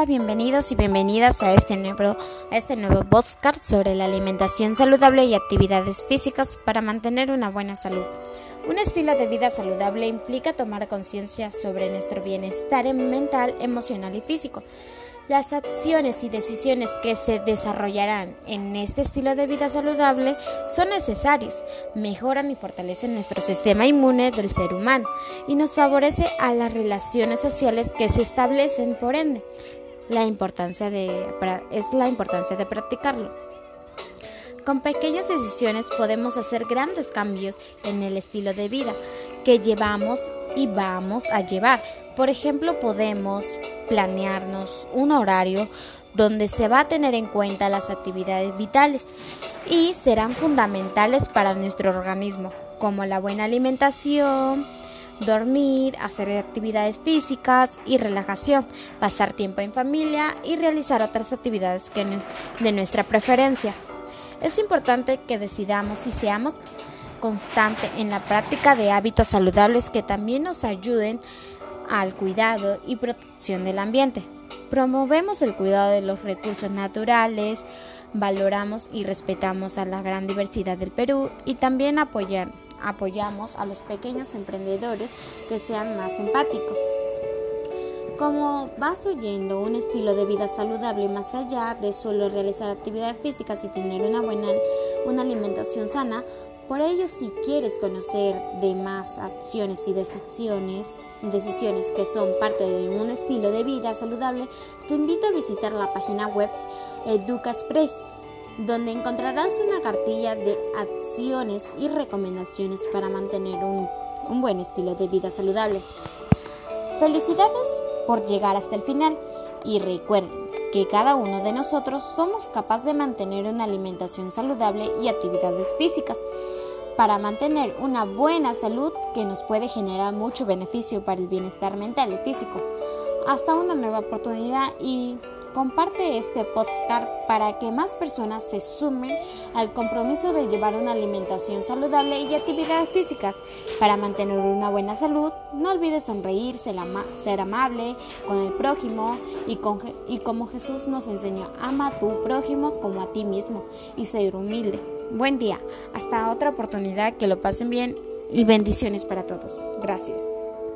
Hola, bienvenidos y bienvenidas a este nuevo, a este nuevo podcast sobre la alimentación saludable y actividades físicas para mantener una buena salud. Un estilo de vida saludable implica tomar conciencia sobre nuestro bienestar mental, emocional y físico. Las acciones y decisiones que se desarrollarán en este estilo de vida saludable son necesarias, mejoran y fortalecen nuestro sistema inmune del ser humano y nos favorece a las relaciones sociales que se establecen por ende. La importancia de, es la importancia de practicarlo. Con pequeñas decisiones podemos hacer grandes cambios en el estilo de vida que llevamos y vamos a llevar. Por ejemplo, podemos planearnos un horario donde se va a tener en cuenta las actividades vitales y serán fundamentales para nuestro organismo, como la buena alimentación, dormir, hacer actividades físicas y relajación, pasar tiempo en familia y realizar otras actividades que de nuestra preferencia. Es importante que decidamos y seamos constante en la práctica de hábitos saludables que también nos ayuden al cuidado y protección del ambiente. Promovemos el cuidado de los recursos naturales, valoramos y respetamos a la gran diversidad del Perú y también apoyamos a los pequeños emprendedores que sean más empáticos. Como vas oyendo un estilo de vida saludable más allá de solo realizar actividades físicas y tener una buena una alimentación sana, por ello, si quieres conocer de más acciones y decisiones, decisiones que son parte de un estilo de vida saludable, te invito a visitar la página web Educa Express, donde encontrarás una cartilla de acciones y recomendaciones para mantener un, un buen estilo de vida saludable. Felicidades por llegar hasta el final y recuerden que cada uno de nosotros somos capaces de mantener una alimentación saludable y actividades físicas para mantener una buena salud que nos puede generar mucho beneficio para el bienestar mental y físico. Hasta una nueva oportunidad y comparte este podcast para que más personas se sumen al compromiso de llevar una alimentación saludable y actividades físicas. Para mantener una buena salud, no olvides sonreír, ser, amable con el prójimo y, y como Jesús nos enseñó, ama a tu prójimo como a ti mismo y ser humilde. Buen día. Hasta otra oportunidad. Que lo pasen bien y bendiciones para todos. Gracias.